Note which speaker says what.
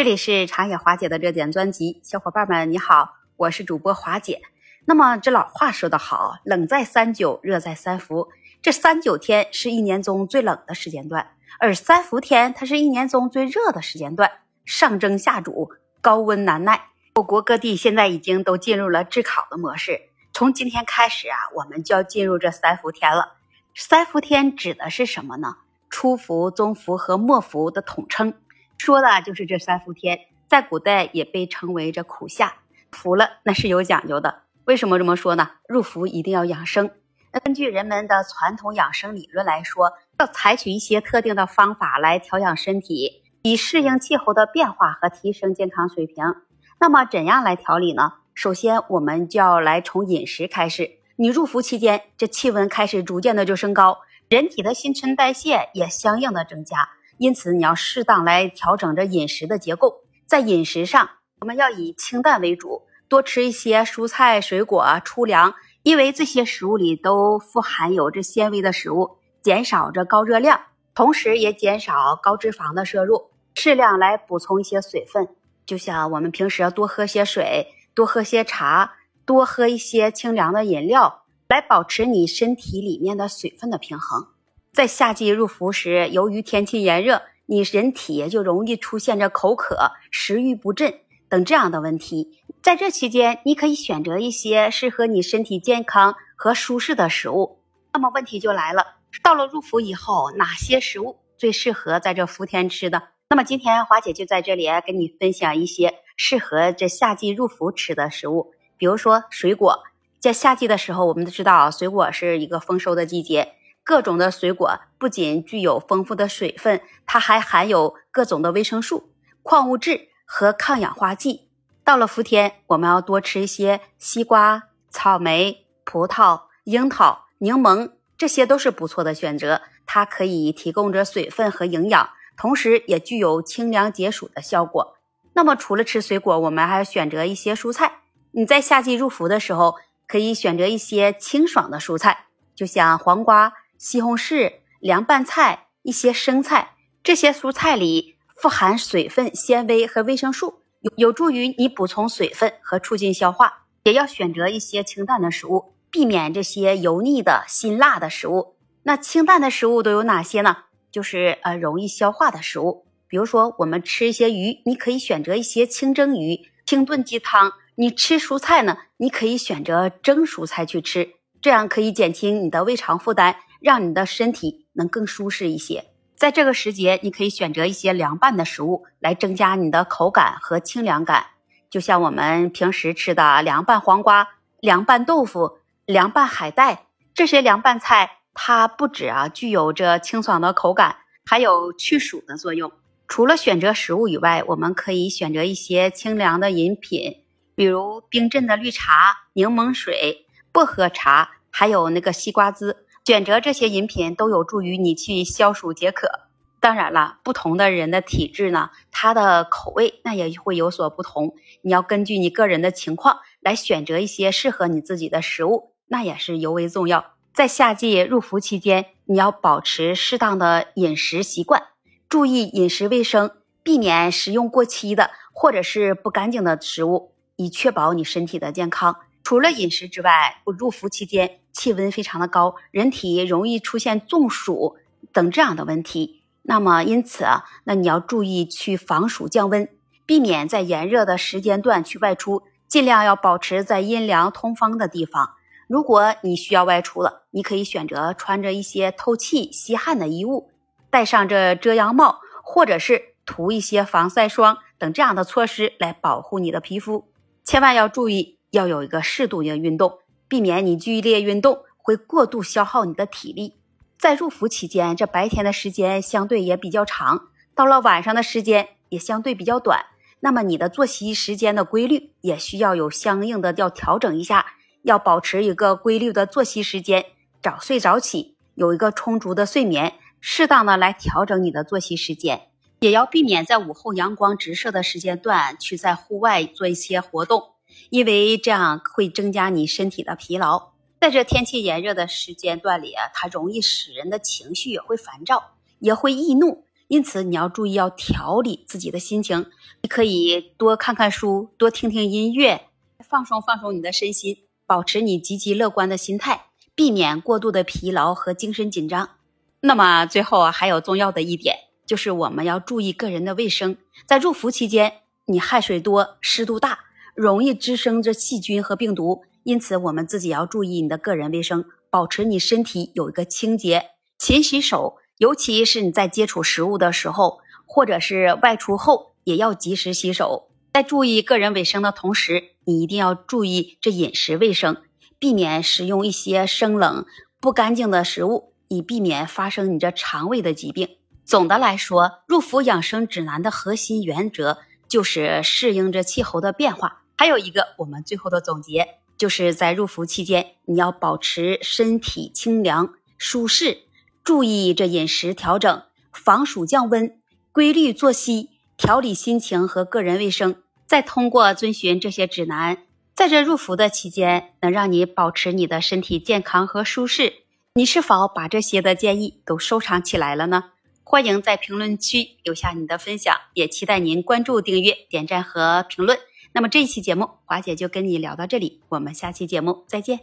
Speaker 1: 这里是长野华姐的热点专辑，小伙伴们你好，我是主播华姐。那么这老话说得好，冷在三九，热在三伏。这三九天是一年中最冷的时间段，而三伏天它是一年中最热的时间段，上蒸下煮，高温难耐。我国各地现在已经都进入了炙烤的模式。从今天开始啊，我们就要进入这三伏天了。三伏天指的是什么呢？初伏、中伏和末伏的统称，说的就是这三伏天。在古代也被称为这苦夏。服了那是有讲究的。为什么这么说呢？入伏一定要养生。那根据人们的传统养生理论来说，要采取一些特定的方法来调养身体，以适应气候的变化和提升健康水平。那么怎样来调理呢？首先，我们就要来从饮食开始。你入伏期间，这气温开始逐渐的就升高，人体的新陈代谢也相应的增加，因此你要适当来调整这饮食的结构。在饮食上，我们要以清淡为主，多吃一些蔬菜、水果、粗粮，因为这些食物里都富含有这纤维的食物，减少这高热量，同时也减少高脂肪的摄入，适量来补充一些水分。就像我们平时要多喝些水，多喝些茶。多喝一些清凉的饮料，来保持你身体里面的水分的平衡。在夏季入伏时，由于天气炎热，你人体就容易出现着口渴、食欲不振等这样的问题。在这期间，你可以选择一些适合你身体健康和舒适的食物。那么问题就来了，到了入伏以后，哪些食物最适合在这伏天吃的？那么今天华姐就在这里跟你分享一些适合这夏季入伏吃的食物。比如说水果，在夏季的时候，我们都知道水果是一个丰收的季节。各种的水果不仅具有丰富的水分，它还含有各种的维生素、矿物质和抗氧化剂。到了伏天，我们要多吃一些西瓜、草莓、葡萄、樱桃、柠檬，这些都是不错的选择。它可以提供着水分和营养，同时也具有清凉解暑的效果。那么，除了吃水果，我们还要选择一些蔬菜。你在夏季入伏的时候，可以选择一些清爽的蔬菜，就像黄瓜、西红柿、凉拌菜、一些生菜。这些蔬菜里富含水分、纤维和维生素，有有助于你补充水分和促进消化。也要选择一些清淡的食物，避免这些油腻的辛辣的食物。那清淡的食物都有哪些呢？就是呃容易消化的食物，比如说我们吃一些鱼，你可以选择一些清蒸鱼、清炖鸡汤。你吃蔬菜呢？你可以选择蒸蔬菜去吃，这样可以减轻你的胃肠负担，让你的身体能更舒适一些。在这个时节，你可以选择一些凉拌的食物来增加你的口感和清凉感，就像我们平时吃的凉拌黄瓜、凉拌豆腐、凉拌海带这些凉拌菜，它不止啊具有着清爽的口感，还有去暑的作用。除了选择食物以外，我们可以选择一些清凉的饮品。比如冰镇的绿茶、柠檬水、薄荷茶，还有那个西瓜汁，选择这些饮品都有助于你去消暑解渴。当然了，不同的人的体质呢，他的口味那也会有所不同。你要根据你个人的情况来选择一些适合你自己的食物，那也是尤为重要。在夏季入伏期间，你要保持适当的饮食习惯，注意饮食卫生，避免食用过期的或者是不干净的食物。以确保你身体的健康。除了饮食之外，入伏期间气温非常的高，人体容易出现中暑等这样的问题。那么因此啊，那你要注意去防暑降温，避免在炎热的时间段去外出，尽量要保持在阴凉通风的地方。如果你需要外出了，你可以选择穿着一些透气吸汗的衣物，戴上这遮阳帽，或者是涂一些防晒霜等这样的措施来保护你的皮肤。千万要注意，要有一个适度的运动，避免你剧烈运动会过度消耗你的体力。在入伏期间，这白天的时间相对也比较长，到了晚上的时间也相对比较短。那么你的作息时间的规律也需要有相应的要调整一下，要保持一个规律的作息时间，早睡早起，有一个充足的睡眠，适当的来调整你的作息时间。也要避免在午后阳光直射的时间段去在户外做一些活动，因为这样会增加你身体的疲劳。在这天气炎热的时间段里啊，它容易使人的情绪也会烦躁，也会易怒。因此你要注意要调理自己的心情，你可以多看看书，多听听音乐，放松放松你的身心，保持你积极乐观的心态，避免过度的疲劳和精神紧张。那么最后啊，还有重要的一点，就是我们要注意个人的卫生，在入伏期间，你汗水多，湿度大，容易滋生着细菌和病毒，因此我们自己要注意你的个人卫生，保持你身体有一个清洁，勤洗手。尤其是你在接触食物的时候，或者是外出后，也要及时洗手。在注意个人卫生的同时，你一定要注意这饮食卫生，避免食用一些生冷不干净的食物，以避免发生你这肠胃的疾病。总的来说，入伏养生指南的核心原则就是适应着气候的变化。还有一个，我们最后的总结就是在入伏期间，你要保持身体清凉舒适。注意这饮食调整，防暑降温，规律作息，调理心情和个人卫生。再通过遵循这些指南，在这入伏的期间，能让你保持你的身体健康和舒适。你是否把这些的建议都收藏起来了呢？欢迎在评论区留下你的分享，也期待您关注、订阅、点赞和评论。那么这一期节目，华姐就跟你聊到这里，我们下期节目再见。